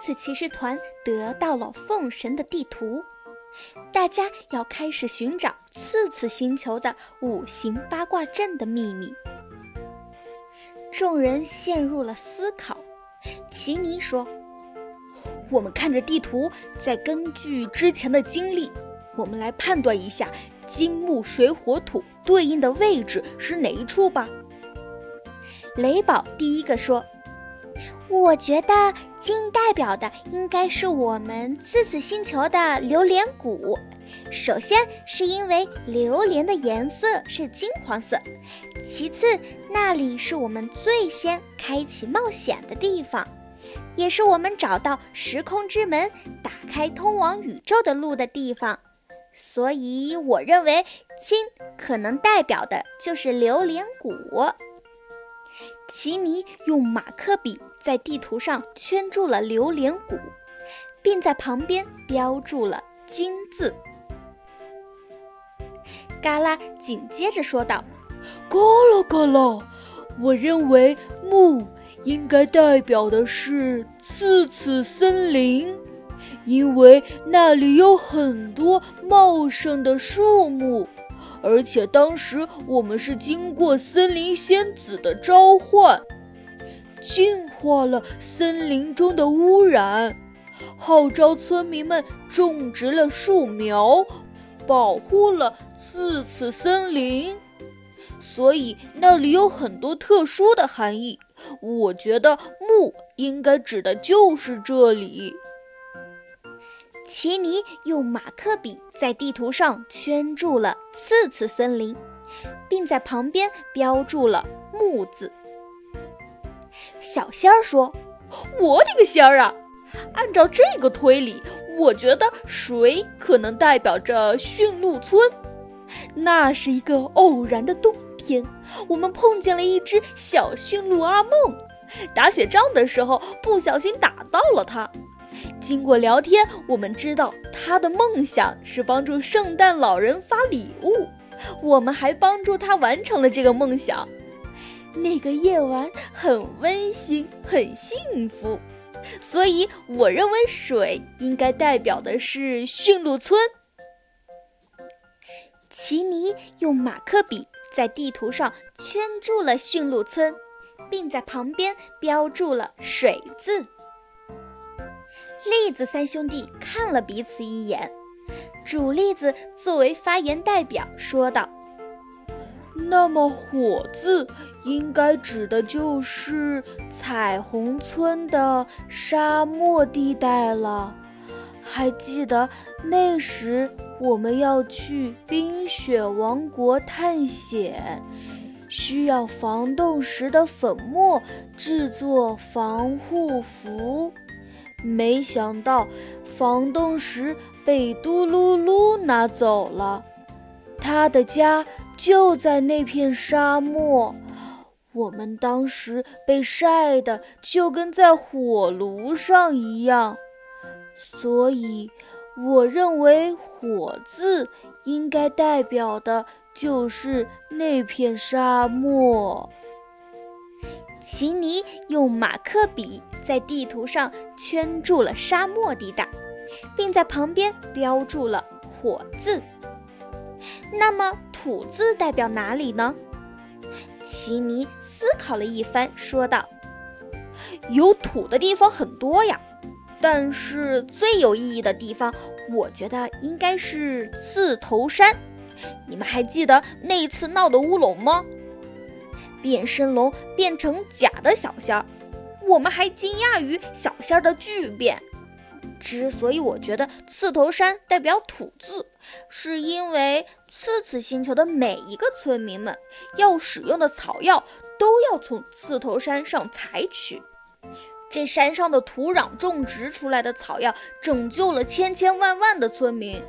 刺骑士团得到了奉神的地图，大家要开始寻找次次星球的五行八卦阵的秘密。众人陷入了思考。奇尼说：“我们看着地图，再根据之前的经历，我们来判断一下金木水火土对应的位置是哪一处吧。”雷宝第一个说：“我觉得金代表的应该是我们自此星球的榴莲谷。首先是因为榴莲的颜色是金黄色，其次那里是我们最先开启冒险的地方，也是我们找到时空之门、打开通往宇宙的路的地方。所以我认为金可能代表的就是榴莲谷。”奇尼用马克笔在地图上圈住了榴莲谷，并在旁边标注了“金”字。嘎啦紧接着说道：“嘎啦嘎啦，我认为木应该代表的是刺刺森林，因为那里有很多茂盛的树木。”而且当时我们是经过森林仙子的召唤，净化了森林中的污染，号召村民们种植了树苗，保护了刺刺森林。所以那里有很多特殊的含义。我觉得木应该指的就是这里。奇尼用马克笔在地图上圈住了刺刺森林，并在旁边标注了“木”字。小仙儿说：“我的个仙儿啊！按照这个推理，我觉得水可能代表着驯鹿村。那是一个偶然的冬天，我们碰见了一只小驯鹿阿梦，打雪仗的时候不小心打到了它。”经过聊天，我们知道他的梦想是帮助圣诞老人发礼物，我们还帮助他完成了这个梦想。那个夜晚很温馨，很幸福，所以我认为水应该代表的是驯鹿村。奇尼用马克笔在地图上圈住了驯鹿村，并在旁边标注了“水”字。栗子三兄弟看了彼此一眼，主栗子作为发言代表说道：“那么火字应该指的就是彩虹村的沙漠地带了。还记得那时我们要去冰雪王国探险，需要防冻石的粉末制作防护服。”没想到防冻石被嘟噜噜拿走了，他的家就在那片沙漠。我们当时被晒得就跟在火炉上一样，所以我认为“火”字应该代表的就是那片沙漠。奇尼用马克笔在地图上圈住了沙漠地带，并在旁边标注了“火”字。那么“土”字代表哪里呢？奇尼思考了一番，说道：“有土的地方很多呀，但是最有意义的地方，我觉得应该是刺头山。你们还记得那一次闹的乌龙吗？”变身龙变成假的小仙儿，我们还惊讶于小仙儿的巨变。之所以我觉得刺头山代表土字，是因为刺刺星球的每一个村民们要使用的草药都要从刺头山上采取。这山上的土壤种植出来的草药拯救了千千万万的村民，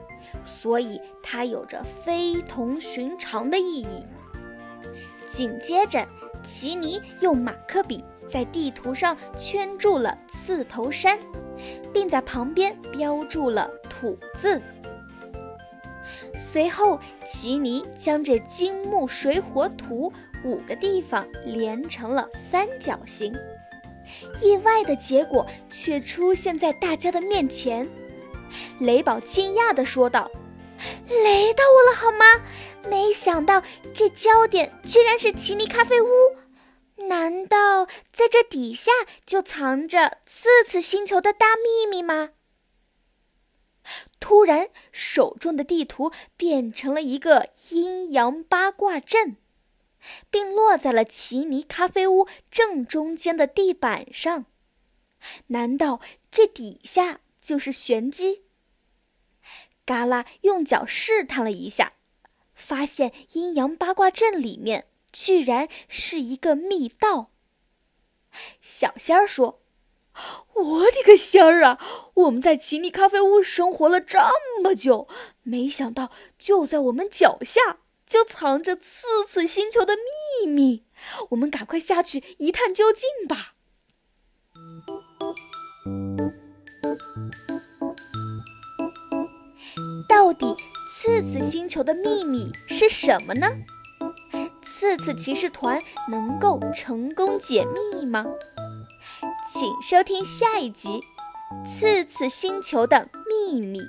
所以它有着非同寻常的意义。紧接着，奇尼用马克笔在地图上圈住了刺头山，并在旁边标注了“土”字。随后，奇尼将这金木水火土五个地方连成了三角形。意外的结果却出现在大家的面前。雷宝惊讶地说道：“雷到我了，好吗？没想到这焦点居然是奇尼咖啡屋。难道在这底下就藏着次次星球的大秘密吗？”突然，手中的地图变成了一个阴阳八卦阵，并落在了奇尼咖啡屋正中间的地板上。难道这底下就是玄机？嘎啦用脚试探了一下，发现阴阳八卦阵里面居然是一个密道。小仙儿说。我的个仙儿啊！我们在奇尼咖啡屋生活了这么久，没想到就在我们脚下就藏着次次星球的秘密。我们赶快下去一探究竟吧！到底次次星球的秘密是什么呢？次次骑士团能够成功解密吗？请收听下一集《次次星球的秘密》。